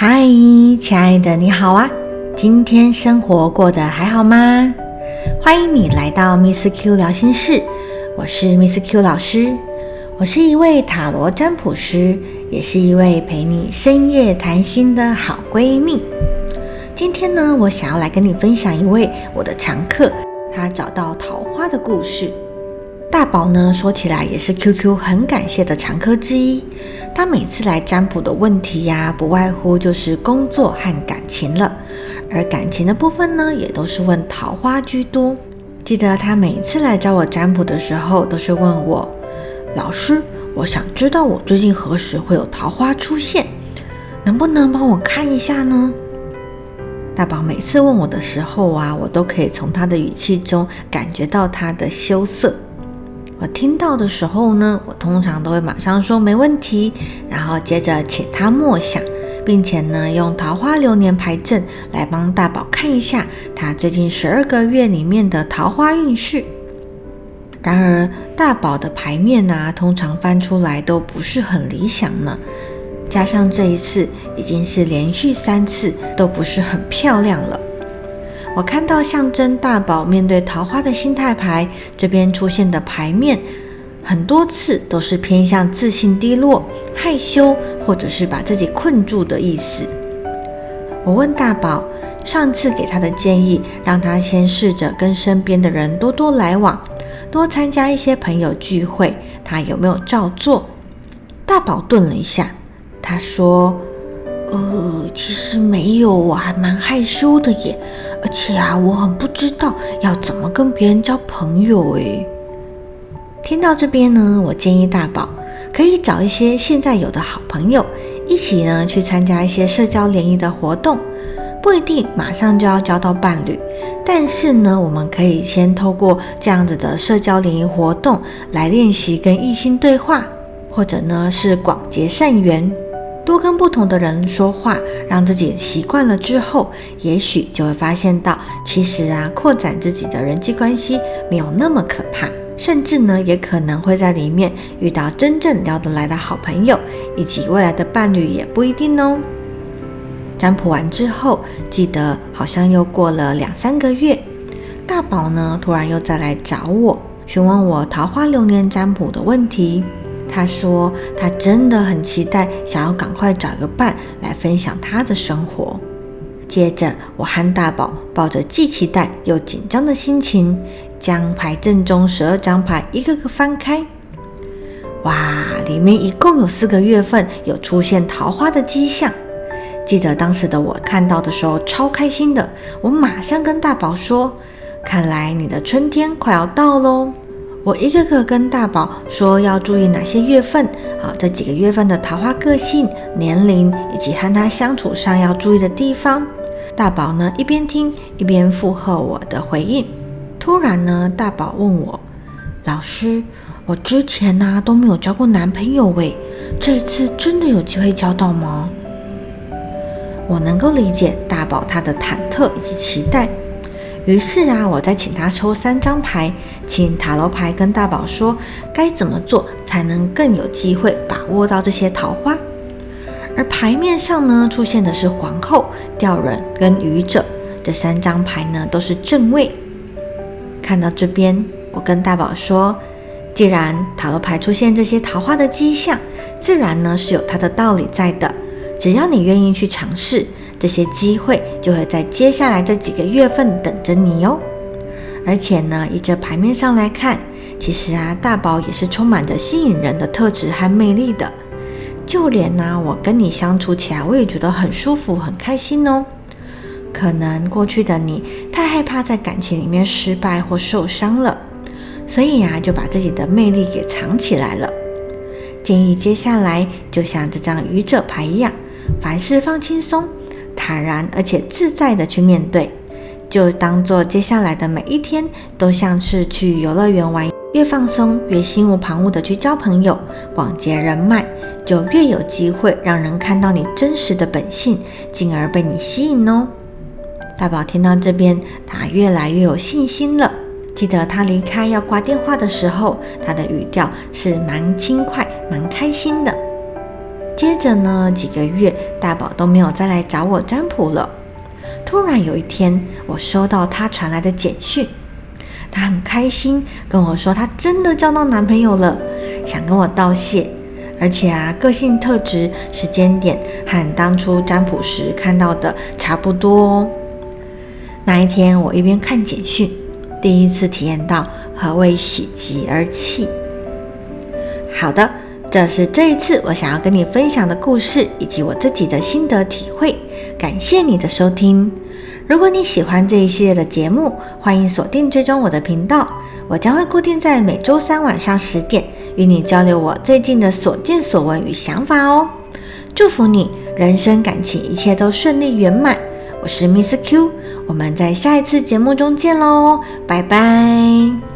嗨，亲爱的，你好啊！今天生活过得还好吗？欢迎你来到 Miss Q 聊心事，我是 Miss Q 老师，我是一位塔罗占卜师，也是一位陪你深夜谈心的好闺蜜。今天呢，我想要来跟你分享一位我的常客，他找到桃花的故事。大宝呢，说起来也是 QQ 很感谢的常客之一。他每次来占卜的问题呀，不外乎就是工作和感情了。而感情的部分呢，也都是问桃花居多。记得他每次来找我占卜的时候，都是问我：“老师，我想知道我最近何时会有桃花出现，能不能帮我看一下呢？”大宝每次问我的时候啊，我都可以从他的语气中感觉到他的羞涩。我听到的时候呢，我通常都会马上说没问题，然后接着请他默想，并且呢用桃花流年牌阵来帮大宝看一下他最近十二个月里面的桃花运势。然而大宝的牌面呢，通常翻出来都不是很理想呢，加上这一次已经是连续三次都不是很漂亮了。我看到象征大宝面对桃花的心态牌这边出现的牌面，很多次都是偏向自信低落、害羞，或者是把自己困住的意思。我问大宝，上次给他的建议，让他先试着跟身边的人多多来往，多参加一些朋友聚会，他有没有照做？大宝顿了一下，他说。呃，其实没有，我还蛮害羞的耶。而且啊，我很不知道要怎么跟别人交朋友诶。听到这边呢，我建议大宝可以找一些现在有的好朋友，一起呢去参加一些社交联谊的活动。不一定马上就要交到伴侣，但是呢，我们可以先透过这样子的社交联谊活动来练习跟异性对话，或者呢是广结善缘。多跟不同的人说话，让自己习惯了之后，也许就会发现到，其实啊，扩展自己的人际关系没有那么可怕，甚至呢，也可能会在里面遇到真正聊得来的好朋友，以及未来的伴侣也不一定哦。占卜完之后，记得好像又过了两三个月，大宝呢突然又再来找我，询问我桃花流年占卜的问题。他说：“他真的很期待，想要赶快找个伴来分享他的生活。”接着，我和大宝抱着既期待又紧张的心情，将牌阵中十二张牌一个个翻开。哇，里面一共有四个月份有出现桃花的迹象。记得当时的我看到的时候超开心的，我马上跟大宝说：“看来你的春天快要到喽。”我一个个跟大宝说要注意哪些月份啊？这几个月份的桃花个性、年龄以及和他相处上要注意的地方。大宝呢一边听一边附和我的回应。突然呢，大宝问我：“老师，我之前呢都没有交过男朋友喂，这次真的有机会交到吗？”我能够理解大宝他的忐忑以及期待。于是啊，我再请他抽三张牌，请塔罗牌跟大宝说该怎么做才能更有机会把握到这些桃花。而牌面上呢，出现的是皇后、吊人跟愚者这三张牌呢，都是正位。看到这边，我跟大宝说，既然塔罗牌出现这些桃花的迹象，自然呢是有它的道理在的。只要你愿意去尝试。这些机会就会在接下来这几个月份等着你哟。而且呢，以这牌面上来看，其实啊，大宝也是充满着吸引人的特质和魅力的。就连呢，我跟你相处起来，我也觉得很舒服、很开心哦。可能过去的你太害怕在感情里面失败或受伤了，所以呀，就把自己的魅力给藏起来了。建议接下来就像这张愚者牌一样，凡事放轻松。坦然而且自在的去面对，就当做接下来的每一天都像是去游乐园玩，越放松越心无旁骛的去交朋友，广结人脉，就越有机会让人看到你真实的本性，进而被你吸引哦。大宝听到这边，他越来越有信心了。记得他离开要挂电话的时候，他的语调是蛮轻快、蛮开心的。接着呢，几个月大宝都没有再来找我占卜了。突然有一天，我收到他传来的简讯，他很开心跟我说，他真的交到男朋友了，想跟我道谢。而且啊，个性特质、时间点和当初占卜时看到的差不多哦。那一天，我一边看简讯，第一次体验到何谓喜极而泣。好的，这是这一次我想要跟你分享的故事，以及我自己的心得体会。感谢你的收听。如果你喜欢这一系列的节目，欢迎锁定追踪我的频道，我将会固定在每周三晚上十点。与你交流我最近的所见所闻与想法哦，祝福你人生感情一切都顺利圆满。我是 Miss Q，我们在下一次节目中见喽，拜拜。